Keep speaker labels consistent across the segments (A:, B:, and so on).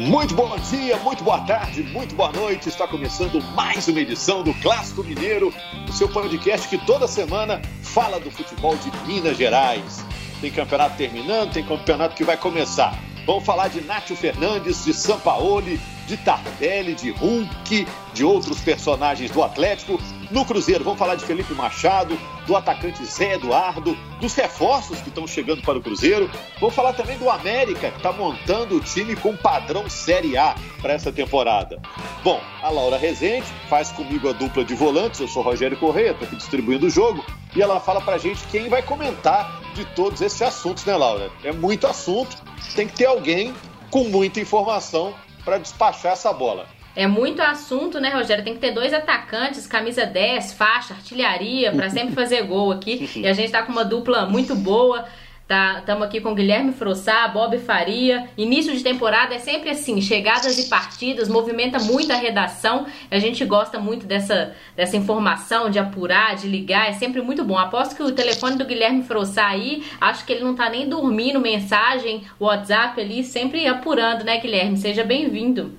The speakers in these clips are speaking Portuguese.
A: Muito bom dia, muito boa tarde, muito boa noite. Está começando mais uma edição do Clássico Mineiro, o seu podcast que toda semana fala do futebol de Minas Gerais. Tem campeonato terminando, tem campeonato que vai começar. Vamos falar de Nátio Fernandes, de Sampaoli, de Tardelli, de Hulk, de outros personagens do Atlético. No Cruzeiro, vamos falar de Felipe Machado, do atacante Zé Eduardo, dos reforços que estão chegando para o Cruzeiro. Vamos falar também do América, que está montando o time com padrão Série A para essa temporada. Bom, a Laura Rezende faz comigo a dupla de volantes, eu sou Rogério Correia, estou aqui distribuindo o jogo, e ela fala para gente quem vai comentar de todos esses assuntos, né, Laura? É muito assunto, tem que ter alguém com muita informação para despachar essa bola.
B: É muito assunto, né, Rogério? Tem que ter dois atacantes, camisa 10, faixa, artilharia, para sempre fazer gol aqui. E a gente tá com uma dupla muito boa. Estamos tá, aqui com Guilherme Frossá, Bob Faria. Início de temporada é sempre assim, chegadas e partidas, movimenta muito a redação. A gente gosta muito dessa, dessa informação, de apurar, de ligar, é sempre muito bom. Aposto que o telefone do Guilherme Frossá aí, acho que ele não tá nem dormindo, mensagem, WhatsApp ali, sempre apurando, né, Guilherme? Seja bem-vindo.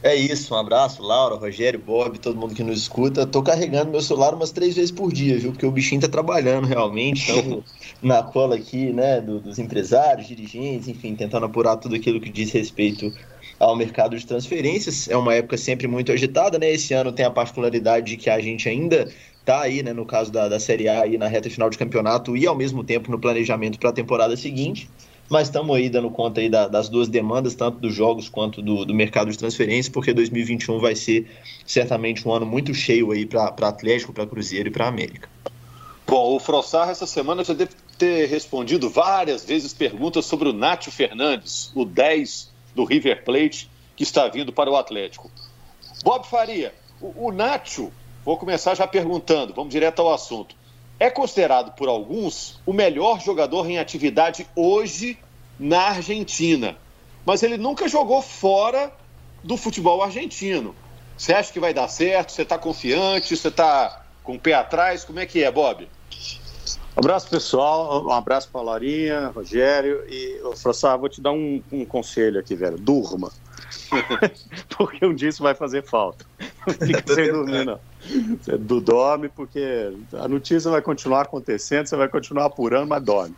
C: É isso, um abraço, Laura, Rogério, Bob, todo mundo que nos escuta. Tô carregando meu celular umas três vezes por dia, viu? Porque o bichinho tá trabalhando realmente, então na cola aqui, né, do, dos empresários, dirigentes, enfim, tentando apurar tudo aquilo que diz respeito ao mercado de transferências. É uma época sempre muito agitada, né? Esse ano tem a particularidade de que a gente ainda tá aí, né, no caso da, da Série A, aí na reta final de campeonato e ao mesmo tempo no planejamento para a temporada seguinte mas estamos aí dando conta aí da, das duas demandas, tanto dos jogos quanto do, do, mercado de transferência, porque 2021 vai ser certamente um ano muito cheio aí para Atlético, para Cruzeiro e para América.
A: Bom, o Frossar essa semana já deve ter respondido várias vezes perguntas sobre o Nátio Fernandes, o 10 do River Plate, que está vindo para o Atlético. Bob Faria, o, o Nátio, vou começar já perguntando, vamos direto ao assunto é considerado por alguns o melhor jogador em atividade hoje na Argentina. Mas ele nunca jogou fora do futebol argentino. Você acha que vai dar certo? Você está confiante? Você está com o pé atrás? Como é que é, Bob?
D: Um abraço, pessoal. Um abraço para a Laurinha, Rogério. E, Frassá, vou te dar um, um conselho aqui, velho. Durma. Porque um dia isso vai fazer falta. Não fica sem dormir, não. Você dorme porque a notícia vai continuar acontecendo, você vai continuar apurando, mas dorme.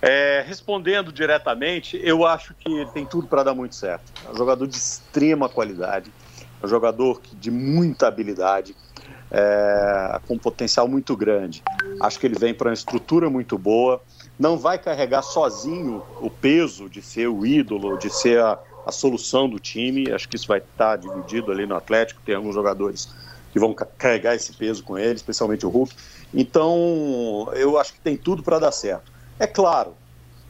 D: É, respondendo diretamente, eu acho que tem tudo para dar muito certo. É um jogador de extrema qualidade, é um jogador de muita habilidade, é, com um potencial muito grande. Acho que ele vem para uma estrutura muito boa, não vai carregar sozinho o peso de ser o ídolo, de ser a, a solução do time. Acho que isso vai estar dividido ali no Atlético. Tem alguns jogadores que vão carregar esse peso com ele, especialmente o Hulk. Então, eu acho que tem tudo para dar certo. É claro,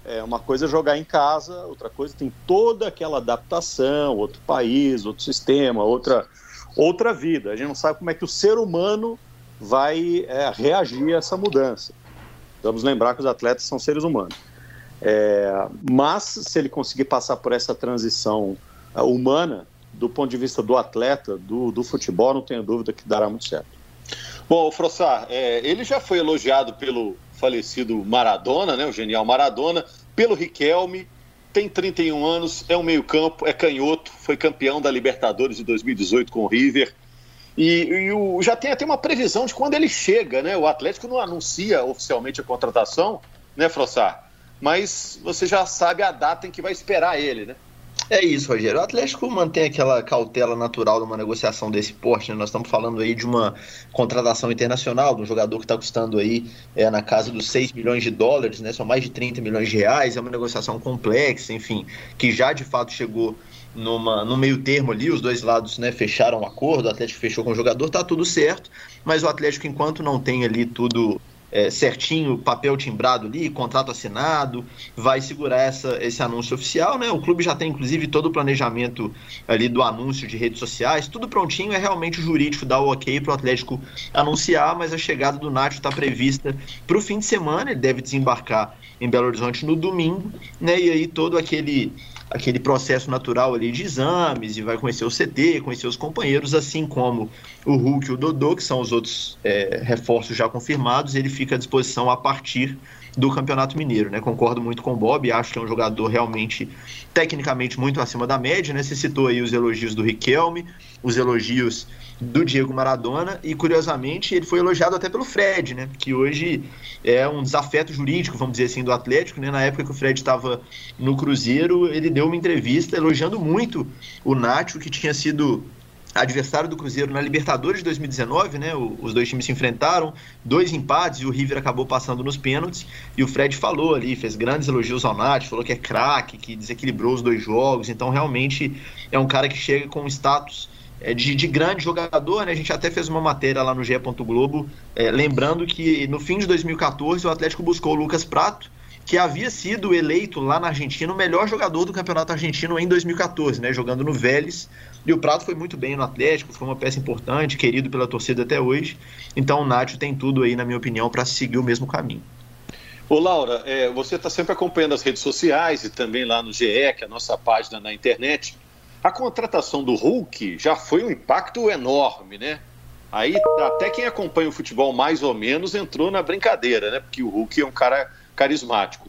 D: é uma coisa é jogar em casa, outra coisa tem toda aquela adaptação, outro país, outro sistema, outra outra vida. A gente não sabe como é que o ser humano vai é, reagir a essa mudança. Vamos lembrar que os atletas são seres humanos. É, mas se ele conseguir passar por essa transição uh, humana, do ponto de vista do atleta, do, do futebol, não tenho dúvida que dará muito certo.
A: Bom, Frossar, é, ele já foi elogiado pelo falecido Maradona, né, o genial Maradona, pelo Riquelme, tem 31 anos, é um meio-campo, é canhoto, foi campeão da Libertadores de 2018 com o River. E, e o, já tem até uma previsão de quando ele chega, né? O Atlético não anuncia oficialmente a contratação, né, Frossar? Mas você já sabe a data em que vai esperar ele, né?
C: É isso, Rogério. O Atlético mantém aquela cautela natural numa negociação desse porte. Né? Nós estamos falando aí de uma contratação internacional, de um jogador que está custando aí é, na casa dos 6 milhões de dólares, né? São mais de 30 milhões de reais. É uma negociação complexa, enfim, que já de fato chegou numa, no meio termo ali, os dois lados né, fecharam o um acordo, o Atlético fechou com o jogador, tá tudo certo, mas o Atlético, enquanto não tem ali tudo é, certinho, papel timbrado ali, contrato assinado, vai segurar essa, esse anúncio oficial, né? O clube já tem, inclusive, todo o planejamento ali do anúncio de redes sociais, tudo prontinho, é realmente o jurídico dar o ok para o Atlético anunciar, mas a chegada do Nacho está prevista para o fim de semana, ele deve desembarcar em Belo Horizonte no domingo, né? E aí todo aquele aquele processo natural ali de exames e vai conhecer o CT, conhecer os companheiros, assim como o Hulk e o Dodô, que são os outros é, reforços já confirmados, ele fica à disposição a partir do Campeonato Mineiro, né? Concordo muito com o Bob, acho que é um jogador realmente tecnicamente muito acima da média, né? Você citou aí os elogios do Riquelme, os elogios do Diego Maradona e curiosamente ele foi elogiado até pelo Fred, né? Que hoje é um desafeto jurídico, vamos dizer assim, do Atlético, né? Na época que o Fred estava no Cruzeiro, ele deu uma entrevista elogiando muito o Nacho, que tinha sido adversário do Cruzeiro na Libertadores de 2019, né? os dois times se enfrentaram, dois empates e o River acabou passando nos pênaltis. E o Fred falou ali, fez grandes elogios ao Nath, falou que é craque, que desequilibrou os dois jogos. Então, realmente é um cara que chega com status de, de, grande jogador, né? A gente até fez uma matéria lá no GE. Globo, é, lembrando que no fim de 2014 o Atlético buscou o Lucas Prato que havia sido eleito lá na Argentina o melhor jogador do campeonato argentino em 2014, né, jogando no Vélez. E o Prato foi muito bem no Atlético, foi uma peça importante, querido pela torcida até hoje. Então o Nacho tem tudo aí, na minha opinião, para seguir o mesmo caminho.
A: Ô Laura, é, você está sempre acompanhando as redes sociais e também lá no GE, que é a nossa página na internet. A contratação do Hulk já foi um impacto enorme, né? Aí até quem acompanha o futebol mais ou menos entrou na brincadeira, né? Porque o Hulk é um cara carismático.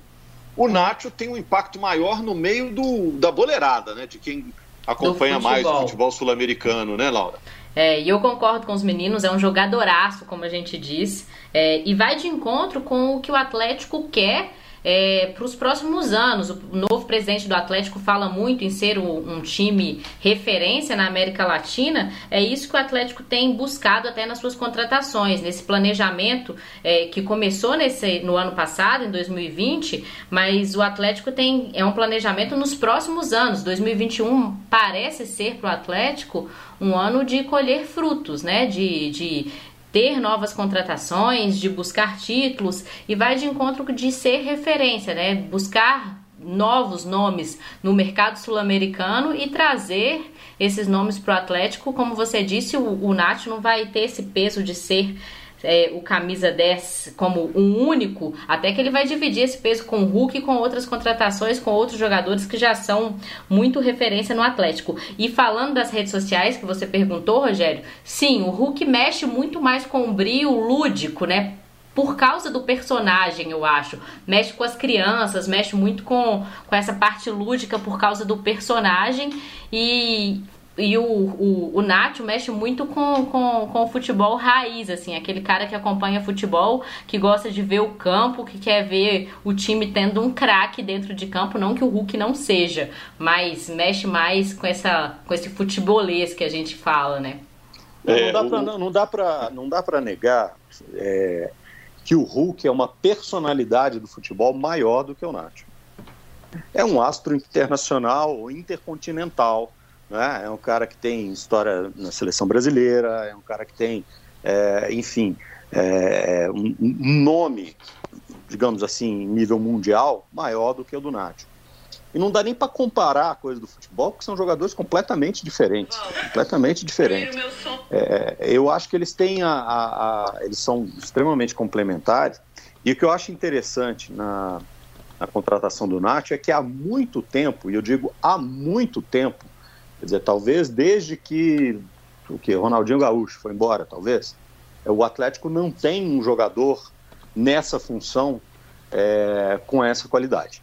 A: O Nacho tem um impacto maior no meio do, da boleirada, né? De quem acompanha mais o futebol sul-americano, né, Laura?
B: É, e eu concordo com os meninos, é um jogadoraço, como a gente diz, é, e vai de encontro com o que o Atlético quer é, para os próximos anos. O novo presidente do Atlético fala muito em ser um, um, time referência na América Latina. É isso que o Atlético tem buscado até nas suas contratações, nesse planejamento é, que começou nesse, no ano passado, em 2020, mas o Atlético tem é um planejamento nos próximos anos. 2021 parece ser para o Atlético um ano de colher frutos, né? De, de ter novas contratações, de buscar títulos e vai de encontro de ser referência, né? Buscar novos nomes no mercado sul-americano e trazer esses nomes para o Atlético. Como você disse, o, o Nath não vai ter esse peso de ser é, o camisa 10 como um único, até que ele vai dividir esse peso com o Hulk e com outras contratações, com outros jogadores que já são muito referência no Atlético. E falando das redes sociais que você perguntou, Rogério, sim, o Hulk mexe muito mais com o brilho lúdico, né? por causa do personagem, eu acho. Mexe com as crianças, mexe muito com, com essa parte lúdica por causa do personagem. E e o, o, o Nacho mexe muito com, com, com o futebol raiz, assim, aquele cara que acompanha futebol, que gosta de ver o campo, que quer ver o time tendo um craque dentro de campo, não que o Hulk não seja, mas mexe mais com, essa, com esse futebolês que a gente fala, né?
D: É, não, dá pra, não, não, dá pra, não dá pra negar é, que o Hulk é uma personalidade do futebol maior do que o Nacho. É um astro internacional, intercontinental, né? É um cara que tem história na seleção brasileira, é um cara que tem, é, enfim, é, um, um, nome, digamos assim, nível mundial maior do que o do Nacho. E não dá nem para comparar a coisa do futebol, porque são jogadores completamente diferentes, completamente diferentes. É, eu acho que eles têm a, a, a, eles são extremamente complementares. E o que eu acho interessante na, na contratação do Nacho é que há muito tempo, e eu digo há muito tempo, Quer dizer, talvez desde que o que Ronaldinho Gaúcho foi embora, talvez, o Atlético não tem um jogador nessa função é, com essa qualidade.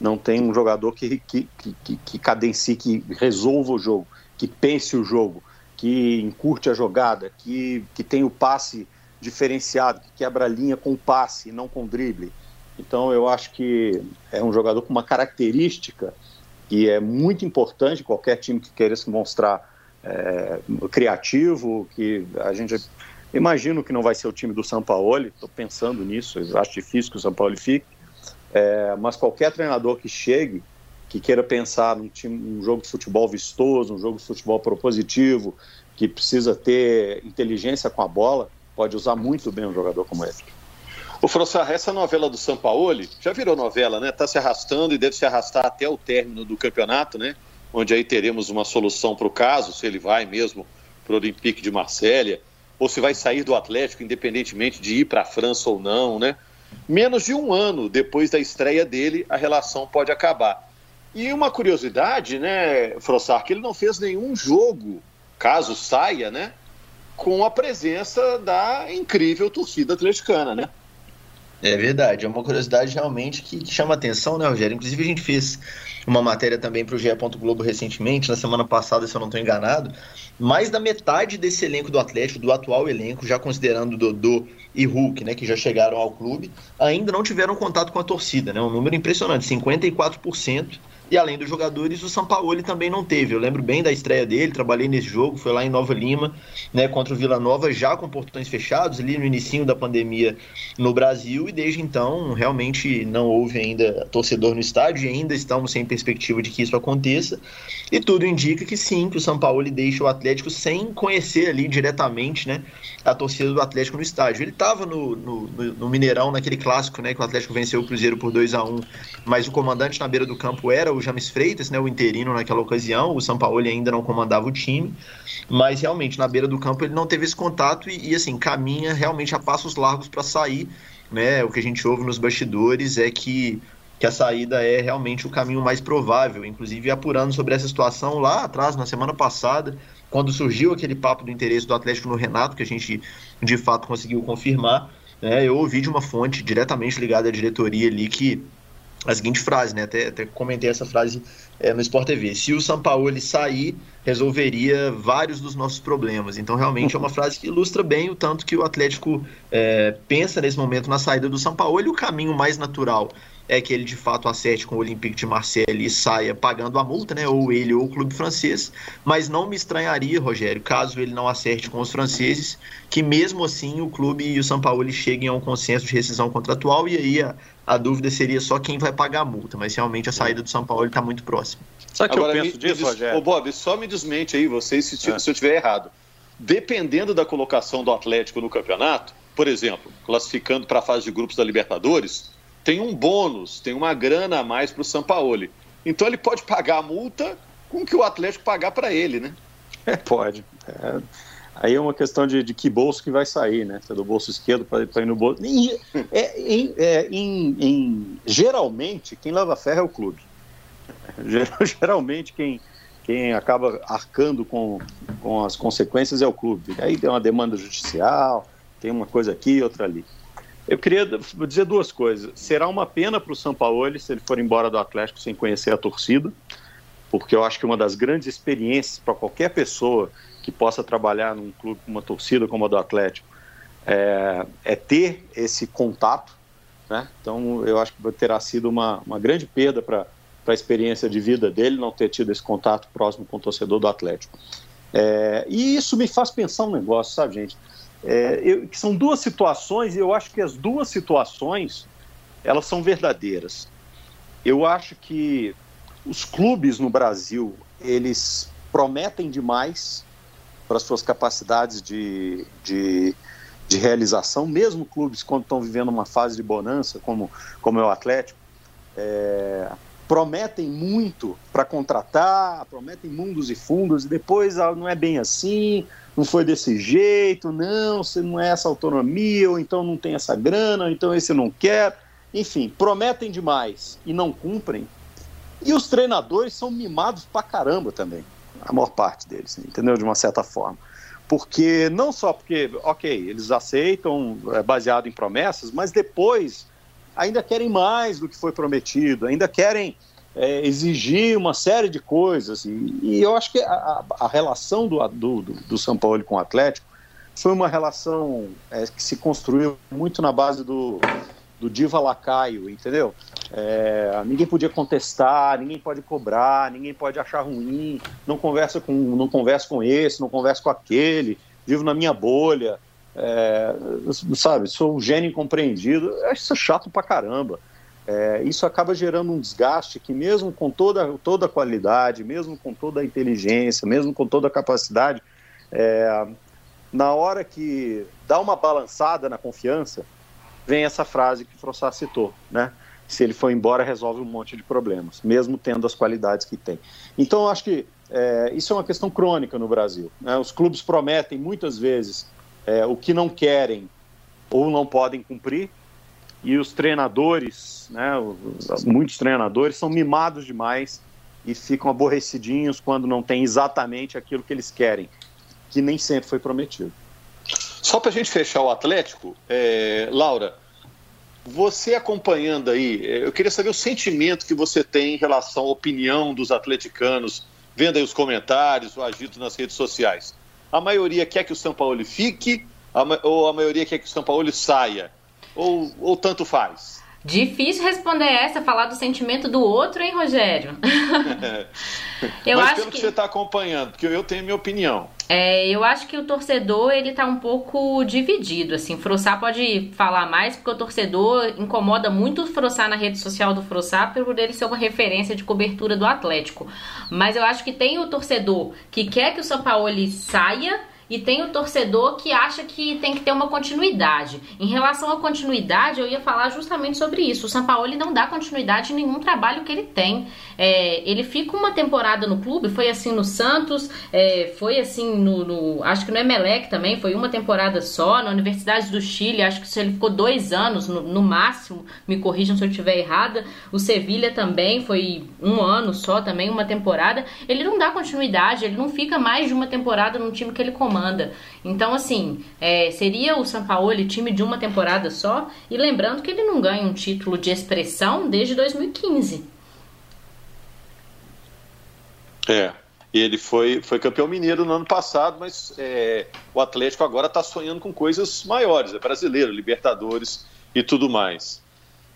D: Não tem um jogador que, que, que, que cadencie, que resolva o jogo, que pense o jogo, que encurte a jogada, que, que tem o passe diferenciado, que quebra a linha com passe e não com drible. Então eu acho que é um jogador com uma característica que é muito importante qualquer time que queira se mostrar é, criativo, que a gente imagino que não vai ser o time do São Paulo, estou pensando nisso, acho difícil que o São Paulo fique, é, mas qualquer treinador que chegue, que queira pensar num, time, num jogo de futebol vistoso, um jogo de futebol propositivo, que precisa ter inteligência com a bola, pode usar muito bem um jogador como esse.
A: O Frossar, essa novela do Sampaoli já virou novela, né? Está se arrastando e deve se arrastar até o término do campeonato, né? Onde aí teremos uma solução para o caso, se ele vai mesmo para o Olympique de Marselha, ou se vai sair do Atlético, independentemente de ir para a França ou não, né? Menos de um ano depois da estreia dele, a relação pode acabar. E uma curiosidade, né, Frossar, que ele não fez nenhum jogo, caso saia, né? Com a presença da incrível torcida atleticana, né?
C: É verdade, é uma curiosidade realmente que, que chama atenção, né, Rogério? Inclusive a gente fez uma matéria também para o GE. Globo recentemente, na semana passada, se eu não estou enganado, mais da metade desse elenco do Atlético, do atual elenco, já considerando Dodô e Hulk, né, que já chegaram ao clube, ainda não tiveram contato com a torcida, né? Um número impressionante, 54% e além dos jogadores, o Sampaoli também não teve. Eu lembro bem da estreia dele, trabalhei nesse jogo, foi lá em Nova Lima, né, contra o Vila Nova, já com portões fechados, ali no início da pandemia no Brasil, e desde então realmente não houve ainda torcedor no estádio e ainda estamos sem perspectiva de que isso aconteça. E tudo indica que sim, que o Sampaoli deixa o Atlético sem conhecer ali diretamente, né, a torcida do Atlético no estádio. Ele estava no, no, no, Mineirão, naquele clássico, né, que o Atlético venceu o Cruzeiro por 2 a 1 mas o comandante na beira do campo era o James Freitas, né, o interino naquela ocasião, o Sampaoli ainda não comandava o time, mas realmente na beira do campo ele não teve esse contato e, e assim, caminha realmente a passos largos para sair, né, o que a gente ouve nos bastidores é que que a saída é realmente o caminho mais provável, inclusive apurando sobre essa situação lá atrás, na semana passada, quando surgiu aquele papo do interesse do Atlético no Renato, que a gente de fato conseguiu confirmar, né, eu ouvi de uma fonte diretamente ligada à diretoria ali que a seguinte frase, né? Até, até comentei essa frase é, no Sport TV. Se o Sampaoli sair, resolveria vários dos nossos problemas. Então, realmente é uma frase que ilustra bem o tanto que o Atlético é, pensa nesse momento na saída do Sampaoli. O caminho mais natural é que ele de fato acerte com o Olympique de Marseille e saia pagando a multa, né? Ou ele ou o clube francês. Mas não me estranharia, Rogério, caso ele não acerte com os franceses, que mesmo assim o clube e o São Paulo cheguem a um consenso de rescisão contratual e aí a, a dúvida seria só quem vai pagar a multa. Mas realmente a saída do São Paulo está muito próxima.
A: Sabe que Agora, eu penso disso, Rogério? Ô, Bob, só me desmente aí vocês se, é. se eu estiver errado. Dependendo da colocação do Atlético no campeonato, por exemplo, classificando para a fase de grupos da Libertadores, tem um bônus, tem uma grana a mais para o Sampaoli. Então ele pode pagar a multa com o que o Atlético pagar para ele, né?
D: É, pode. É, aí é uma questão de, de, que bolso que vai sair, né? Se é do bolso esquerdo para ir no bolso. E, é, em, é, em, em, geralmente, quem lava ferro é o clube. Geralmente, quem, quem acaba arcando com, com as consequências é o clube. Aí tem uma demanda judicial, tem uma coisa aqui, outra ali. Eu queria dizer duas coisas. Será uma pena para o São Paulo se ele for embora do Atlético sem conhecer a torcida, porque eu acho que uma das grandes experiências para qualquer pessoa que possa trabalhar num clube com uma torcida como a do Atlético é, é ter esse contato. Né? Então, eu acho que terá sido uma, uma grande perda para a experiência de vida dele não ter tido esse contato próximo com o torcedor do Atlético. É, e isso me faz pensar um negócio, sabe, gente? É, eu, são duas situações e eu acho que as duas situações elas são verdadeiras. Eu acho que os clubes no Brasil eles prometem demais para suas capacidades de, de, de, realização, mesmo clubes quando estão vivendo uma fase de bonança, como, como é o Atlético, é, prometem muito para contratar, prometem mundos e fundos, e depois ah, não é bem assim, não foi desse jeito, não, você não é essa autonomia, ou então não tem essa grana, ou então esse não quer. Enfim, prometem demais e não cumprem. E os treinadores são mimados pra caramba também, a maior parte deles, entendeu? De uma certa forma. Porque, não só porque, ok, eles aceitam é, baseado em promessas, mas depois ainda querem mais do que foi prometido, ainda querem é, exigir uma série de coisas. E, e eu acho que a, a relação do, do, do, São Paulo com o Atlético foi uma relação é, que se construiu muito na base do, do diva lacaio, entendeu? É, ninguém podia contestar, ninguém pode cobrar, ninguém pode achar ruim, não conversa com, não conversa com esse, não conversa com aquele, vivo na minha bolha, é, sabe, sou um gênio incompreendido, eu acho isso chato pra caramba. É, isso acaba gerando um desgaste que, mesmo com toda, toda a qualidade, mesmo com toda a inteligência, mesmo com toda a capacidade, é, na hora que dá uma balançada na confiança, vem essa frase que o Frossá citou, né? Se ele for embora, resolve um monte de problemas, mesmo tendo as qualidades que tem. Então, eu acho que é, isso é uma questão crônica no Brasil. Né? Os clubes prometem muitas vezes é, o que não querem ou não podem cumprir, e os treinadores, né, muitos treinadores são mimados demais e ficam aborrecidinhos quando não tem exatamente aquilo que eles querem, que nem sempre foi prometido.
A: Só para a gente fechar o Atlético, é, Laura, você acompanhando aí, eu queria saber o sentimento que você tem em relação à opinião dos atleticanos, vendo aí os comentários, o agito nas redes sociais. A maioria quer que o São Paulo fique, ou a maioria quer que o São Paulo saia? Ou, ou tanto faz?
B: Difícil responder essa, falar do sentimento do outro, hein, Rogério?
A: eu Mas acho pelo que... que você está acompanhando, porque eu tenho minha opinião.
B: É, eu acho que o torcedor ele tá um pouco dividido, assim. Frossá pode falar mais, porque o torcedor incomoda muito o Frossá na rede social do Frossá por ele ser uma referência de cobertura do Atlético. Mas eu acho que tem o torcedor que quer que o São Paulo saia e tem o torcedor que acha que tem que ter uma continuidade. Em relação à continuidade, eu ia falar justamente sobre isso. O São Paulo não dá continuidade em nenhum trabalho que ele tem. É, ele fica uma temporada no clube, foi assim no Santos, é, foi assim no, no, Acho que no Emelec também, foi uma temporada só. Na Universidade do Chile, acho que ele ficou dois anos no, no máximo, me corrijam se eu estiver errada. O Sevilha também foi um ano só, também uma temporada. Ele não dá continuidade, ele não fica mais de uma temporada no time que ele comanda comanda. Então, assim, é, seria o Sampaoli time de uma temporada só. E lembrando que ele não ganha um título de expressão desde 2015.
A: É, ele foi, foi campeão mineiro no ano passado, mas é, o Atlético agora está sonhando com coisas maiores, é brasileiro, Libertadores e tudo mais.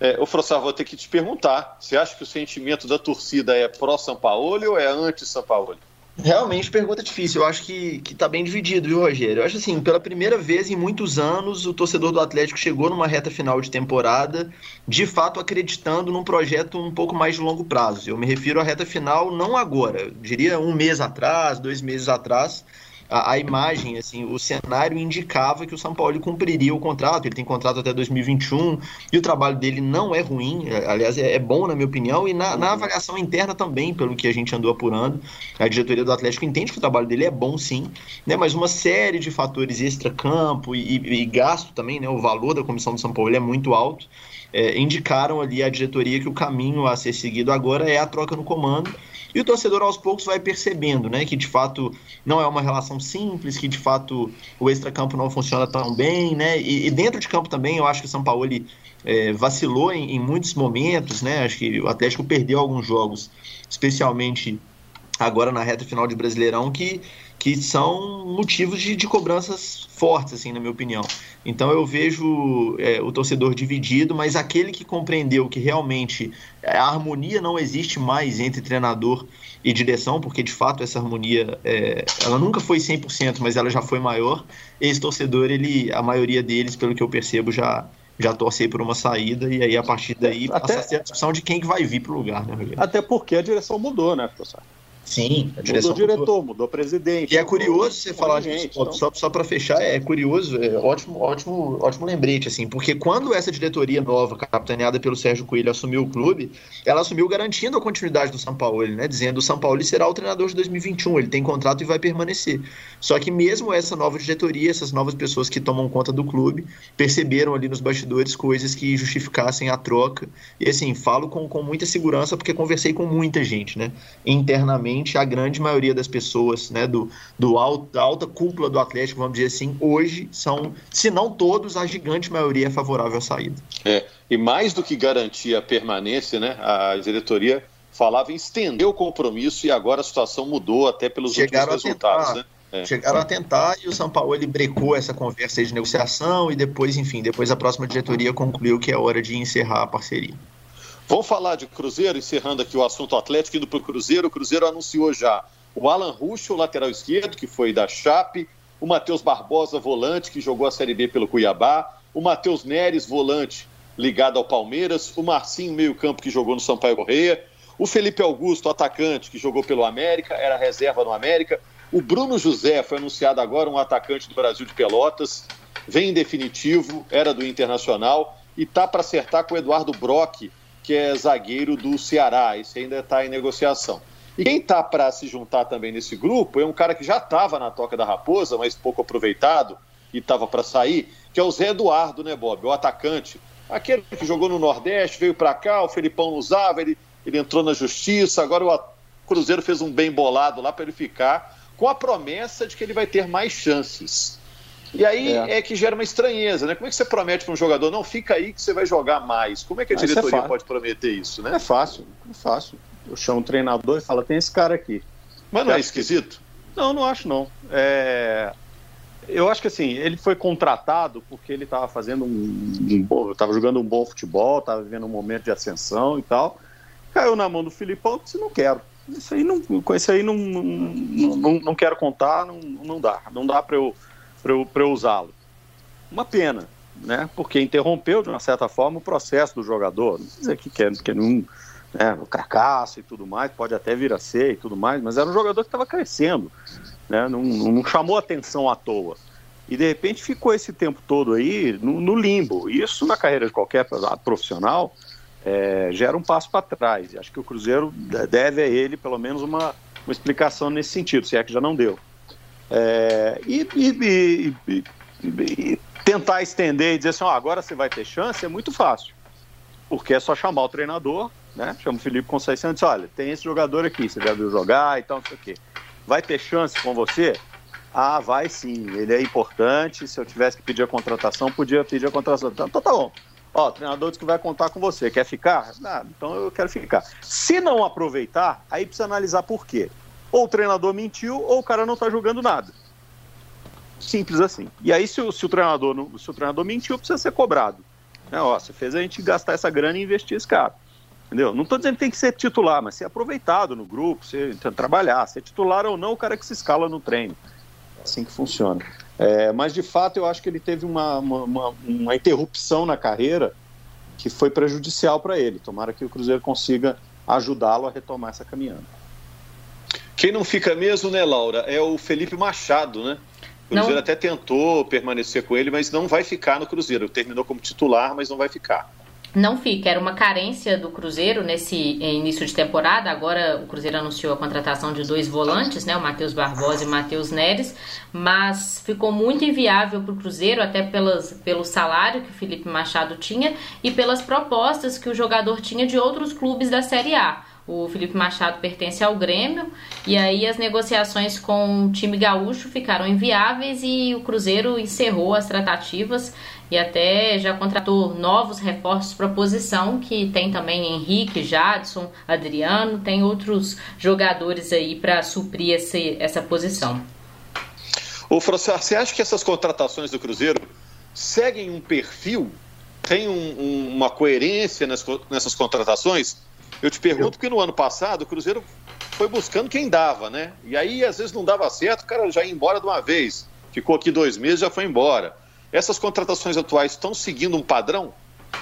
A: É, o Frossar, vou ter que te perguntar: você acha que o sentimento da torcida é pró-São Paulo ou é anti-São Paulo?
C: Realmente, pergunta difícil. Eu acho que, que tá bem dividido, viu, Rogério? Eu acho assim, pela primeira vez em muitos anos, o torcedor do Atlético chegou numa reta final de temporada, de fato acreditando num projeto um pouco mais de longo prazo. Eu me refiro à reta final não agora, diria um mês atrás, dois meses atrás, a, a, imagem, assim, o cenário indicava que o São Paulo cumpriria o contrato, ele tem contrato até 2021, e o trabalho dele não é ruim, é, aliás, é, é bom na minha opinião, e na, na, avaliação interna também, pelo que a gente andou apurando, a diretoria do Atlético entende que o trabalho dele é bom sim, né, mas uma série de fatores extra-campo e, e, e, gasto também, né, o valor da comissão do São Paulo é muito alto, é, indicaram ali a diretoria que o caminho a ser seguido agora é a troca no comando, e o torcedor aos poucos vai percebendo, né, que de fato não é uma relação simples, que de fato o extracampo não funciona tão bem, né? E, e dentro de campo também eu acho que o São Paulo é, vacilou em, em muitos momentos, né? Acho que o Atlético perdeu alguns jogos, especialmente agora na reta final de Brasileirão, que que são motivos de, de, cobranças fortes, assim, na minha opinião. Então eu vejo é, o torcedor dividido, mas aquele que compreendeu que realmente a harmonia não existe mais entre treinador e direção, porque de fato essa harmonia, é, ela nunca foi 100%, mas ela já foi maior. Esse torcedor, ele, a maioria deles, pelo que eu percebo, já já torcei por uma saída e aí a partir daí Até... passa a ser a discussão de quem que vai vir para o lugar, né,
D: Rogério? Até porque a direção mudou, né, professor?
C: Sim,
D: a direção mudou diretor, mudou, mudou presidente.
C: E é curioso você falar disso, então... só, só para fechar, é curioso, é ótimo, ótimo, ótimo lembrete, assim, porque quando essa diretoria nova, capitaneada pelo Sérgio Coelho, assumiu o clube, ela assumiu garantindo a continuidade do São Paulo, né? Dizendo o São Paulo será o treinador de 2021, ele tem contrato e vai permanecer. Só que mesmo essa nova diretoria, essas novas pessoas que tomam conta do clube, perceberam ali nos bastidores coisas que justificassem a troca. E assim, falo com, com muita segurança porque conversei com muita gente, né? Internamente a grande maioria das pessoas, né, do, do alto, da alta cúpula do Atlético, vamos dizer assim, hoje são, se não todos, a gigante maioria é favorável à saída.
A: É, e mais do que garantir a permanência, né, a diretoria falava em estender o compromisso e agora a situação mudou até pelos Chegaram últimos resultados, né?
C: É. Chegaram a tentar e o São Paulo ele brecou essa conversa de negociação e depois, enfim, depois a próxima diretoria concluiu que é hora de encerrar a parceria.
A: Vamos falar de Cruzeiro, encerrando aqui o assunto Atlético, indo para o Cruzeiro. O Cruzeiro anunciou já o Alan Russo, lateral esquerdo, que foi da Chape, o Matheus Barbosa, volante, que jogou a Série B pelo Cuiabá, o Matheus Neres, volante, ligado ao Palmeiras, o Marcinho, meio-campo, que jogou no Sampaio Correia, o Felipe Augusto, atacante, que jogou pelo América, era reserva no América, o Bruno José foi anunciado agora, um atacante do Brasil de Pelotas, vem em definitivo, era do Internacional. E tá para acertar com o Eduardo Brock, que é zagueiro do Ceará. Esse ainda está em negociação. E quem está para se juntar também nesse grupo é um cara que já estava na Toca da Raposa, mas pouco aproveitado e estava para sair, que é o Zé Eduardo, né, Bob? O atacante. Aquele que jogou no Nordeste, veio para cá, o Felipão usava, ele, ele entrou na justiça, agora o Cruzeiro fez um bem bolado lá para ele ficar, com a promessa de que ele vai ter mais chances. E aí é. é. que gera uma estranheza, né? Como é que você promete para um jogador, não, fica aí que você vai jogar mais? Como é que a ah, é diretoria é pode prometer isso, né?
D: É fácil, é fácil. Eu chamo o treinador e falo, tem esse cara aqui.
A: Mas não é esquisito?
D: Não, não acho não. É... Eu acho que assim, ele foi contratado porque ele estava fazendo um, um estava jogando um bom futebol, estava vivendo um momento de ascensão e tal. Caiu na mão do Filipão e disse, não quero. Isso aí não, com isso aí não, não, não, não quero contar, não, não dá. Não dá para eu, eu, eu usá-lo. Uma pena, né? Porque interrompeu, de uma certa forma, o processo do jogador. Não dizer que, que, que não né, o cracaço e tudo mais, pode até vir a ser e tudo mais, mas era um jogador que estava crescendo, né, não, não, chamou atenção à toa. E de repente ficou esse tempo todo aí no, no limbo. Isso na carreira de qualquer profissional é, gera um passo para trás. Acho que o Cruzeiro deve a ele pelo menos uma, uma explicação nesse sentido, se é que já não deu. É, e, e, e, e, tentar estender e dizer assim, agora você vai ter chance é muito fácil, porque é só chamar o treinador né? Chama o Felipe Conceição e diz, olha, tem esse jogador aqui, você já viu jogar e tal, não sei o quê. Vai ter chance com você? Ah, vai sim, ele é importante, se eu tivesse que pedir a contratação, podia pedir a contratação. Então, então tá bom. Ó, o treinador diz que vai contar com você. Quer ficar? Ah, então eu quero ficar. Se não aproveitar, aí precisa analisar por quê. Ou o treinador mentiu, ou o cara não tá jogando nada. Simples assim. E aí, se o, se o, treinador, se o treinador mentiu, precisa ser cobrado. É, ó, você fez a gente gastar essa grana e investir esse cara. Entendeu? Não estou dizendo que tem que ser titular, mas ser aproveitado no grupo, ser, trabalhar, ser titular ou não, o cara que se escala no treino. É assim que funciona. É, mas de fato eu acho que ele teve uma, uma, uma interrupção na carreira que foi prejudicial para ele. Tomara que o Cruzeiro consiga ajudá-lo a retomar essa caminhada.
A: Quem não fica mesmo, né, Laura, é o Felipe Machado, né? O Cruzeiro não... até tentou permanecer com ele, mas não vai ficar no Cruzeiro. Terminou como titular, mas não vai ficar
B: não fica. Era uma carência do Cruzeiro nesse início de temporada. Agora o Cruzeiro anunciou a contratação de dois volantes, né? O Matheus Barbosa e o Matheus Neres. Mas ficou muito inviável para o Cruzeiro, até pelas, pelo salário que o Felipe Machado tinha e pelas propostas que o jogador tinha de outros clubes da Série A. O Felipe Machado pertence ao Grêmio e aí as negociações com o time gaúcho ficaram inviáveis e o Cruzeiro encerrou as tratativas e até já contratou novos reforços para a posição, que tem também Henrique, Jadson, Adriano, tem outros jogadores aí para suprir essa posição.
A: Ô, François, você acha que essas contratações do Cruzeiro seguem um perfil, tem um, um, uma coerência nessas contratações? Eu te pergunto porque no ano passado o Cruzeiro foi buscando quem dava, né? E aí às vezes não dava certo, o cara já ia embora de uma vez. Ficou aqui dois meses, já foi embora. Essas contratações atuais estão seguindo um padrão?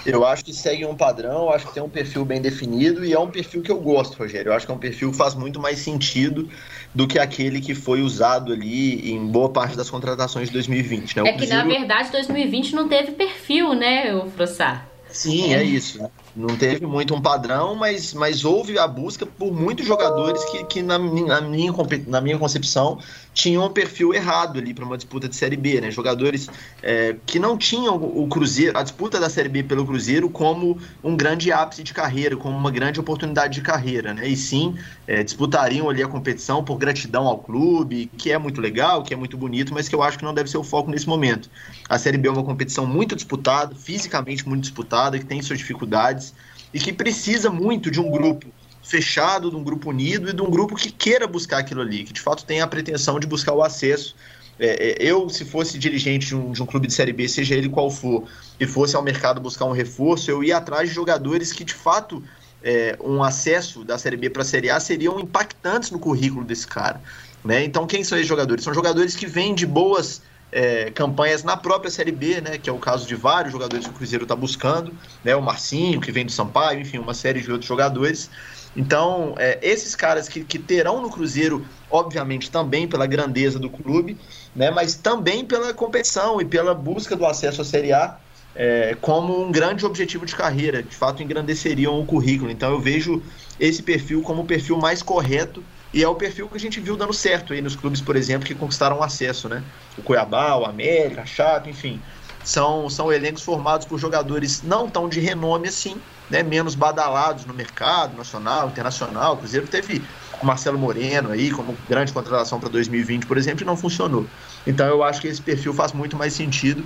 C: Eu acho que segue um padrão, acho que tem um perfil bem definido e é um perfil que eu gosto, Rogério. Eu acho que é um perfil que faz muito mais sentido do que aquele que foi usado ali em boa parte das contratações de 2020. Né?
B: é que, na verdade, 2020 não teve perfil, né, o Frossar?
C: Sim, é isso. Né? Não teve muito um padrão, mas, mas houve a busca por muitos jogadores que, que na, na, minha, na minha concepção, tinham um perfil errado ali para uma disputa de Série B, né? Jogadores é, que não tinham o Cruzeiro, a disputa da Série B pelo Cruzeiro como um grande ápice de carreira, como uma grande oportunidade de carreira, né? E sim, é, disputariam ali a competição por gratidão ao clube, que é muito legal, que é muito bonito, mas que eu acho que não deve ser o foco nesse momento. A Série B é uma competição muito disputada, fisicamente muito disputada, que tem suas dificuldades e que precisa muito de um grupo fechado, de um grupo unido e de um grupo que queira buscar aquilo ali, que de fato tenha a pretensão de buscar o acesso. É, é, eu, se fosse dirigente de um, de um, clube de Série B, seja ele qual for, e fosse ao mercado buscar um reforço, eu ia atrás de jogadores que de fato é, um acesso da Série B para a Série A seriam impactantes no currículo desse cara. Né? Então, quem são esses jogadores? São jogadores que vêm de boas é, campanhas na própria Série B, né, que é o caso de vários jogadores que o Cruzeiro está buscando, né, o Marcinho, que vem do Sampaio, enfim, uma série de outros jogadores. Então, é, esses caras que, que terão no Cruzeiro, obviamente, também pela grandeza do clube, né, mas também pela competição e pela busca do acesso à Série A, é, como um grande objetivo de carreira, de fato engrandeceriam o currículo. Então eu vejo esse perfil como o perfil mais correto e é o perfil que a gente viu dando certo aí nos clubes, por exemplo, que conquistaram acesso, né? O Cuiabá, o América, a Chape, enfim. São, são elencos formados por jogadores não tão de renome assim, né? Menos badalados no mercado nacional, internacional. O Cruzeiro teve com Marcelo Moreno aí, como grande contratação para 2020, por exemplo, e não funcionou. Então eu acho que esse perfil faz muito mais sentido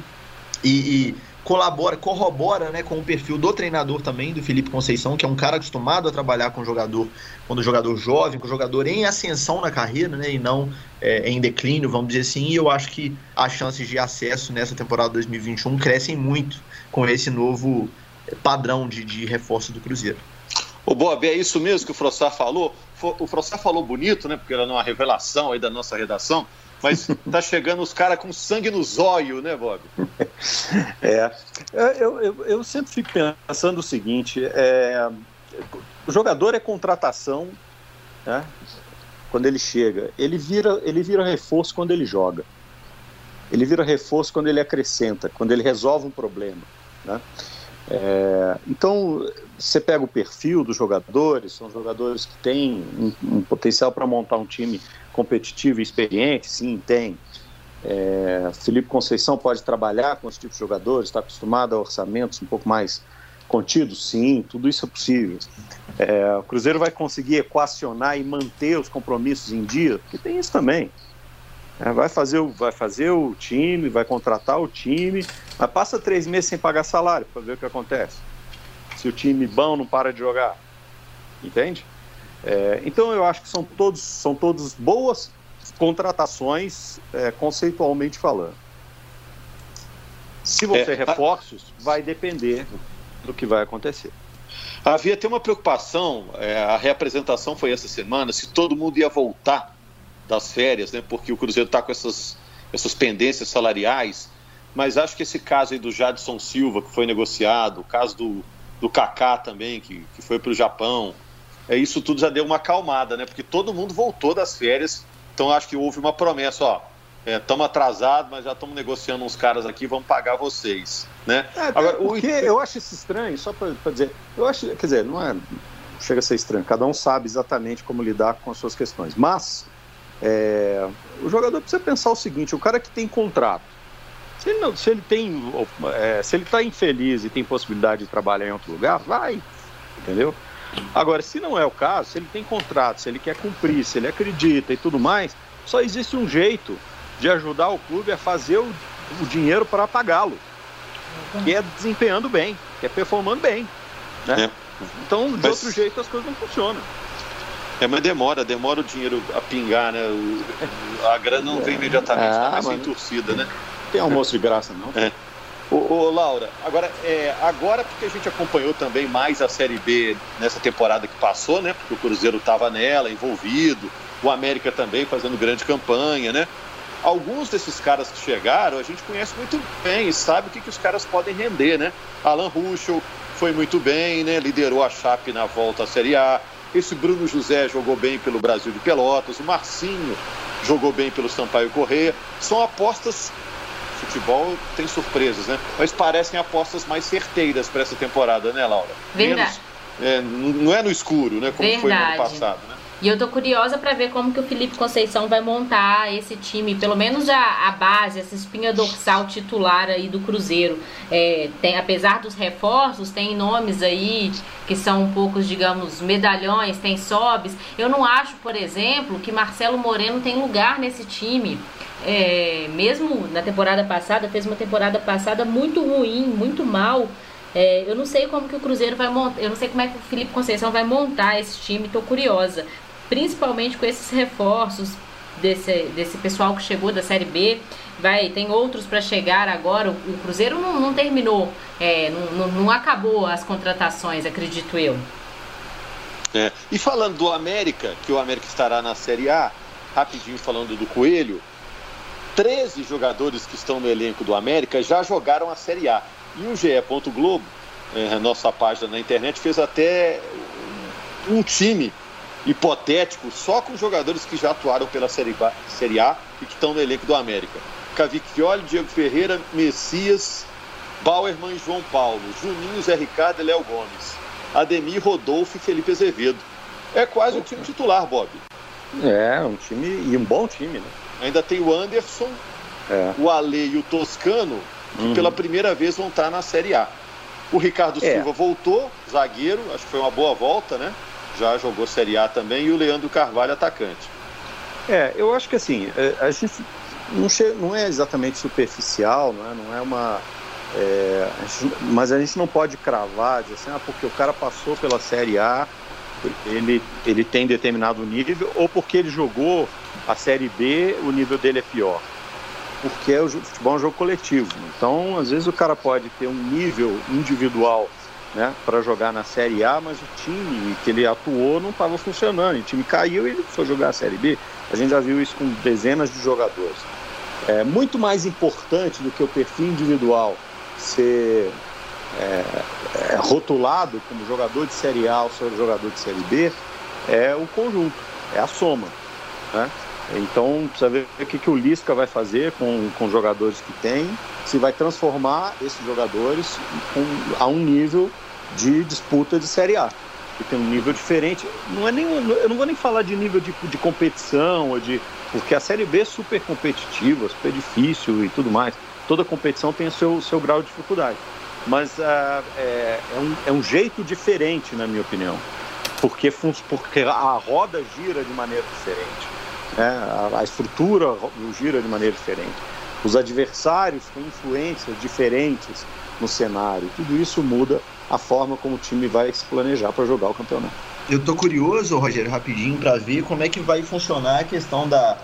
C: e, e colabora, corrobora né, com o perfil do treinador também, do Felipe Conceição, que é um cara acostumado a trabalhar com o jogador, quando o jogador jovem, com o jogador em ascensão na carreira, né, e não é, em declínio, vamos dizer assim, e eu acho que as chances de acesso nessa temporada 2021 crescem muito com esse novo padrão de, de reforço do Cruzeiro.
A: O Bob, é isso mesmo que o Frossar falou? O Frossar falou bonito, né, porque era uma revelação aí da nossa redação, mas tá chegando os caras com sangue no zóio, né, Bob?
D: É. Eu, eu, eu sempre fico pensando o seguinte: é, o jogador é contratação, né? Quando ele chega, ele vira, ele vira reforço quando ele joga. Ele vira reforço quando ele acrescenta, quando ele resolve um problema. Né? É, então, você pega o perfil dos jogadores, são jogadores que têm um, um potencial para montar um time competitivo e experiente, sim, tem. É, Felipe Conceição pode trabalhar com esse tipo de jogadores, está acostumado a orçamentos um pouco mais contidos, sim, tudo isso é possível. É, o Cruzeiro vai conseguir equacionar e manter os compromissos em dia, porque tem isso também. É, vai, fazer, vai fazer o time, vai contratar o time, mas passa três meses sem pagar salário para ver o que acontece. Se o time bom não para de jogar. Entende? É, então eu acho que são todos, são todos boas contratações é, conceitualmente falando. Se você é, reforços, vai depender do que vai acontecer.
A: Havia até uma preocupação, é, a reapresentação foi essa semana, se todo mundo ia voltar das férias, né? Porque o Cruzeiro está com essas, essas pendências salariais. Mas acho que esse caso aí do Jadson Silva, que foi negociado, o caso do, do Kaká também, que, que foi para o Japão, é, isso tudo já deu uma acalmada, né? Porque todo mundo voltou das férias, então acho que houve uma promessa, ó. Estamos é, atrasados, mas já estamos negociando uns caras aqui, vamos pagar vocês, né?
D: É, Agora, porque o... eu acho isso estranho, só para dizer, eu acho, quer dizer, não é, chega a ser estranho, cada um sabe exatamente como lidar com as suas questões, mas é, o jogador precisa pensar o seguinte, o cara que tem contrato, se ele, não, se ele tem, é, se ele está infeliz e tem possibilidade de trabalhar em outro lugar, vai, entendeu? Agora, se não é o caso, se ele tem contrato, se ele quer cumprir, se ele acredita e tudo mais, só existe um jeito de ajudar o clube a fazer o, o dinheiro para pagá-lo, que é desempenhando bem, que é performando bem. Né? É. Então, de mas... outro jeito, as coisas não funcionam.
A: É, mas demora, demora o dinheiro a pingar, né? O, a grana não vem imediatamente, ah, tá mais sem torcida, né?
D: Tem almoço de graça, não?
A: É. Ô, ô, Laura, agora, é, agora porque a gente acompanhou também mais a Série B nessa temporada que passou, né? Porque o Cruzeiro estava nela, envolvido, o América também fazendo grande campanha, né? Alguns desses caras que chegaram a gente conhece muito bem e sabe o que, que os caras podem render, né? Alan Ruschel foi muito bem, né? Liderou a Chape na volta à Série A. Esse Bruno José jogou bem pelo Brasil de Pelotas. O Marcinho jogou bem pelo Sampaio Correia. São apostas futebol tem surpresas, né? Mas parecem apostas mais certeiras para essa temporada, né, Laura?
B: Verdade.
A: Menos, é, não é no escuro, né? Como Verdade. foi no ano passado, né?
B: E eu tô curiosa para ver como que o Felipe Conceição vai montar esse time, pelo menos a, a base, essa espinha dorsal titular aí do Cruzeiro. É, tem, apesar dos reforços, tem nomes aí que são um pouco, digamos, medalhões, tem sobes. Eu não acho, por exemplo, que Marcelo Moreno tem lugar nesse time é, mesmo na temporada passada, fez uma temporada passada muito ruim, muito mal. É, eu não sei como que o Cruzeiro vai montar, eu não sei como é que o Felipe Conceição vai montar esse time, estou curiosa. Principalmente com esses reforços desse, desse pessoal que chegou da Série B. Vai, tem outros para chegar agora. O, Cruzeiro não, não terminou, é, não, não, não, acabou as contratações, acredito eu.
A: É, e falando do América, que o América estará na Série A, rapidinho falando do Coelho, 13 jogadores que estão no elenco do América já jogaram a Série A. E o GE. Globo, é, nossa página na internet, fez até um time hipotético só com jogadores que já atuaram pela Série, ba, série A e que estão no elenco do América. Cavicchioli, Diego Ferreira, Messias, Bauerman e João Paulo, Juninho, Zé Ricardo e Léo Gomes, Ademir, Rodolfo e Felipe Azevedo. É quase o time titular, Bob.
D: É, um time e um bom time, né?
A: Ainda tem o Anderson, é. o Ale e o Toscano, que uhum. pela primeira vez vão estar na Série A. O Ricardo é. Silva voltou, zagueiro, acho que foi uma boa volta, né? Já jogou Série A também, e o Leandro Carvalho, atacante.
D: É, eu acho que assim, é, a gente não, não é exatamente superficial, não é, não é uma. É, a gente, mas a gente não pode cravar, dizer assim, ah, porque o cara passou pela Série A, ele, ele tem determinado nível, ou porque ele jogou a Série B, o nível dele é pior. Porque o futebol é um jogo coletivo. Então, às vezes, o cara pode ter um nível individual né, para jogar na Série A, mas o time que ele atuou não estava funcionando. O time caiu e ele foi jogar a Série B. A gente já viu isso com dezenas de jogadores. É muito mais importante do que o perfil individual ser é, é, rotulado como jogador de Série A ou jogador de Série B é o conjunto, é a soma. Né? Então precisa ver o que, que o Lisca vai fazer com, com os jogadores que tem, se vai transformar esses jogadores com, a um nível de disputa de Série A. Que tem um nível diferente. Não é nem, eu não vou nem falar de nível de, de competição, ou de, porque a Série B é super competitiva, super difícil e tudo mais. Toda competição tem o seu, seu grau de dificuldade. Mas uh, é, é, um, é um jeito diferente, na minha opinião. Porque, porque a roda gira de maneira diferente né? a, estrutura gira de maneira diferente. Os adversários têm influências diferentes no cenário. Tudo isso muda a forma como o time vai se planejar para jogar o campeonato.
C: Eu tô curioso, Rogério, rapidinho, para ver como é que vai funcionar a questão da,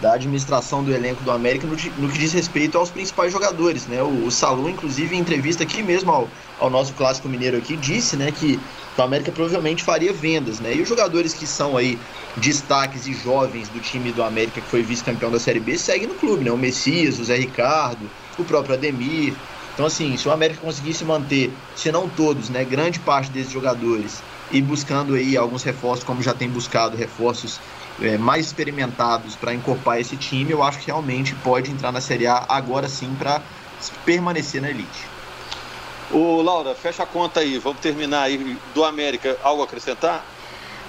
C: da administração do elenco do América no, no que diz respeito aos principais jogadores, né? O, o Salom, inclusive, em entrevista aqui mesmo ao, ao nosso clássico mineiro aqui, disse, né, que o América provavelmente faria vendas, né? E os jogadores que são aí destaques e jovens do time do América que foi vice-campeão da Série B seguem no clube, né? O Messias, o Zé Ricardo, o próprio Ademir. Então, assim, se o América conseguisse manter, se não todos, né, grande parte desses jogadores e buscando aí alguns reforços, como já tem buscado reforços é, mais experimentados para encorpar esse time, eu acho que realmente pode entrar na Série A agora sim para permanecer na elite.
A: O Laura, fecha a conta aí, vamos terminar aí do América. Algo a acrescentar?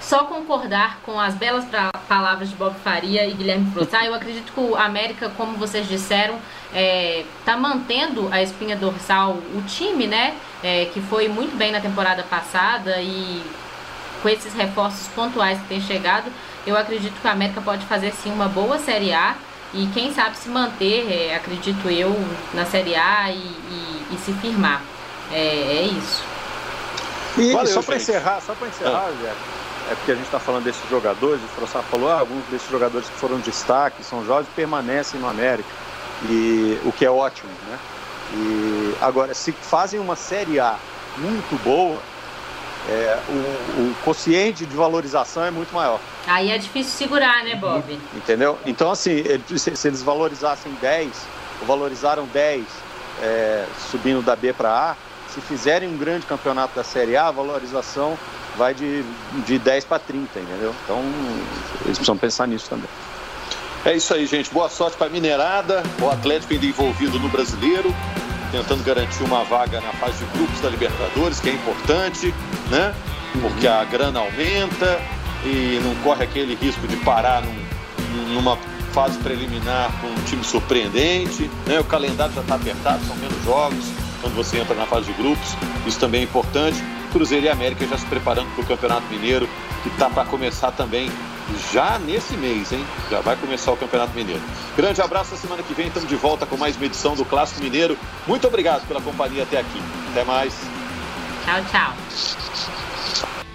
B: Só concordar com as belas palavras de Bob Faria e Guilherme Frossar. Eu acredito que o América, como vocês disseram, está é, tá mantendo a espinha dorsal, o time, né? É, que foi muito bem na temporada passada e com esses reforços pontuais que tem chegado, eu acredito que o América pode fazer sim uma boa Série A e quem sabe se manter, é, acredito eu, na Série A e, e, e se firmar. É, é isso.
D: E Valeu, só para encerrar, só para encerrar, ah. é porque a gente está falando desses jogadores, o Frossar falou, ah, alguns desses jogadores que foram destaque, são jovens, permanecem no América, e, o que é ótimo, né? E agora, se fazem uma Série A muito boa, é, o, o quociente de valorização é muito maior.
B: Aí é difícil segurar, né, Bob?
D: Entendeu? Então, assim, se eles valorizassem 10, ou valorizaram 10 é, subindo da B para A, se fizerem um grande campeonato da Série A, a valorização vai de, de 10 para 30, entendeu? Então, eles precisam pensar nisso também.
A: É isso aí, gente. Boa sorte para a Mineirada, o Atlético ainda envolvido no Brasileiro, tentando garantir uma vaga na fase de grupos da Libertadores, que é importante, né? Porque a grana aumenta e não corre aquele risco de parar num, numa fase preliminar com um time surpreendente, né? O calendário já está apertado, são menos jogos quando você entra na fase de grupos, isso também é importante. Cruzeiro e América já se preparando para o Campeonato Mineiro, que está para começar também já nesse mês, hein? Já vai começar o Campeonato Mineiro. Grande abraço, na semana que vem estamos de volta com mais uma edição do Clássico Mineiro. Muito obrigado pela companhia até aqui. Até mais.
B: Tchau, tchau.